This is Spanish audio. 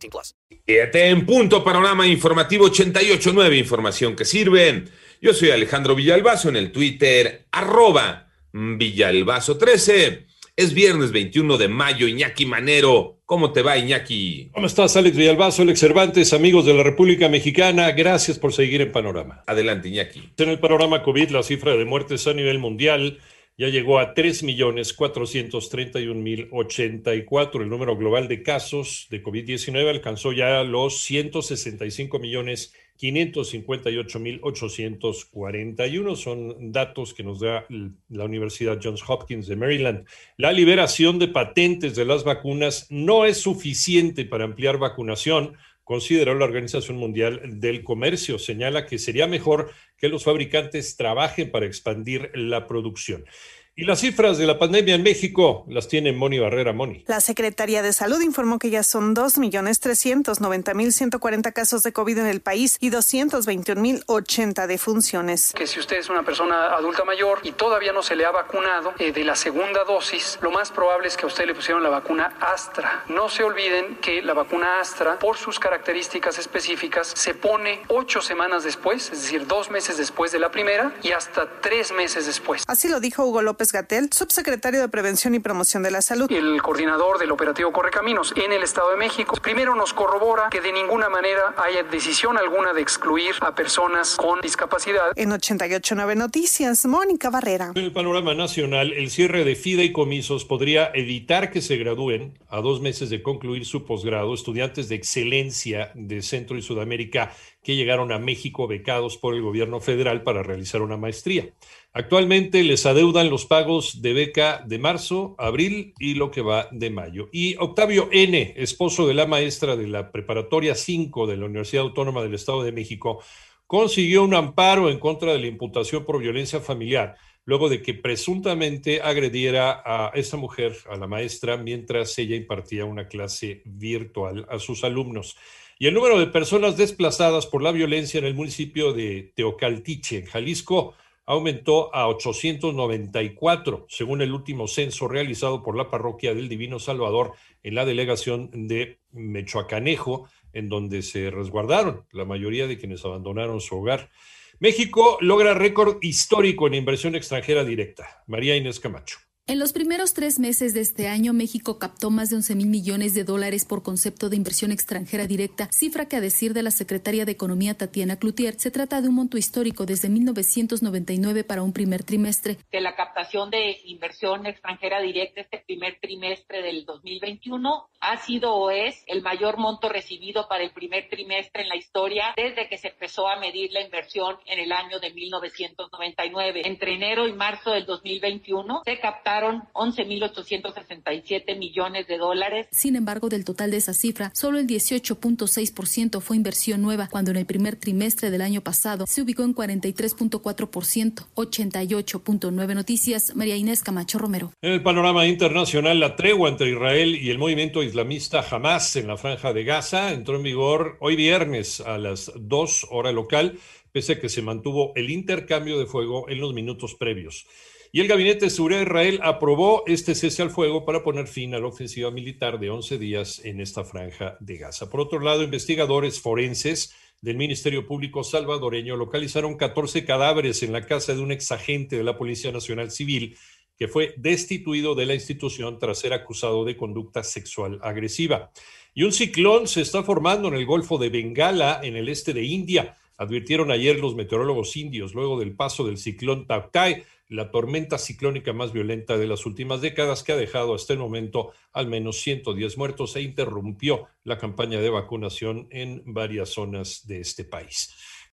18 plus. Quédate en punto panorama informativo 88.9, información que sirve. Yo soy Alejandro Villalbazo en el Twitter, arroba Villalbazo13. Es viernes 21 de mayo, Iñaki Manero. ¿Cómo te va, Iñaki? ¿Cómo estás, Alex Villalbazo, Alex Cervantes, amigos de la República Mexicana? Gracias por seguir en Panorama. Adelante, Iñaki. En el panorama COVID, la cifra de muertes a nivel mundial ya llegó a 3.431.084. El número global de casos de COVID-19 alcanzó ya los 165 millones 558.841 son datos que nos da la Universidad Johns Hopkins de Maryland. La liberación de patentes de las vacunas no es suficiente para ampliar vacunación, consideró la Organización Mundial del Comercio. Señala que sería mejor que los fabricantes trabajen para expandir la producción. Y las cifras de la pandemia en México las tiene Moni Barrera Moni. La Secretaría de Salud informó que ya son 2.390.140 casos de COVID en el país y 221.080 defunciones. Que si usted es una persona adulta mayor y todavía no se le ha vacunado eh, de la segunda dosis, lo más probable es que a usted le pusieron la vacuna Astra. No se olviden que la vacuna Astra, por sus características específicas, se pone ocho semanas después, es decir, dos meses después de la primera y hasta tres meses después. Así lo dijo Hugo López Gatel, subsecretario de Prevención y Promoción de la Salud. El coordinador del operativo Correcaminos en el Estado de México primero nos corrobora que de ninguna manera haya decisión alguna de excluir a personas con discapacidad. En 889 Noticias, Mónica Barrera. En el panorama nacional, el cierre de fideicomisos podría evitar que se gradúen a dos meses de concluir su posgrado estudiantes de excelencia de Centro y Sudamérica que llegaron a México becados por el gobierno federal para realizar una maestría. Actualmente les adeudan los pagos de beca de marzo, abril y lo que va de mayo. Y Octavio N., esposo de la maestra de la Preparatoria 5 de la Universidad Autónoma del Estado de México, consiguió un amparo en contra de la imputación por violencia familiar, luego de que presuntamente agrediera a esa mujer, a la maestra, mientras ella impartía una clase virtual a sus alumnos. Y el número de personas desplazadas por la violencia en el municipio de Teocaltiche, en Jalisco, aumentó a 894, según el último censo realizado por la parroquia del Divino Salvador en la delegación de Mechoacanejo, en donde se resguardaron la mayoría de quienes abandonaron su hogar. México logra récord histórico en inversión extranjera directa. María Inés Camacho. En los primeros tres meses de este año, México captó más de 11 mil millones de dólares por concepto de inversión extranjera directa, cifra que a decir de la secretaria de Economía Tatiana Cloutier, se trata de un monto histórico desde 1999 para un primer trimestre. La captación de inversión extranjera directa este primer trimestre del 2021 ha sido o es el mayor monto recibido para el primer trimestre en la historia desde que se empezó a medir la inversión en el año de 1999. Entre enero y marzo del 2021 se captaron 11.867 millones de dólares. Sin embargo, del total de esa cifra, solo el 18.6% fue inversión nueva, cuando en el primer trimestre del año pasado se ubicó en 43.4%, 88.9 noticias, María Inés Camacho Romero. En el panorama internacional, la tregua entre Israel y el movimiento islamista Hamas en la franja de Gaza entró en vigor hoy viernes a las 2 hora local, pese a que se mantuvo el intercambio de fuego en los minutos previos. Y el Gabinete de Seguridad de Israel aprobó este cese al fuego para poner fin a la ofensiva militar de 11 días en esta franja de Gaza. Por otro lado, investigadores forenses del Ministerio Público salvadoreño localizaron 14 cadáveres en la casa de un exagente de la Policía Nacional Civil que fue destituido de la institución tras ser acusado de conducta sexual agresiva. Y un ciclón se está formando en el Golfo de Bengala, en el este de India. Advirtieron ayer los meteorólogos indios luego del paso del ciclón Tauktae la tormenta ciclónica más violenta de las últimas décadas que ha dejado hasta el momento al menos 110 muertos e interrumpió la campaña de vacunación en varias zonas de este país.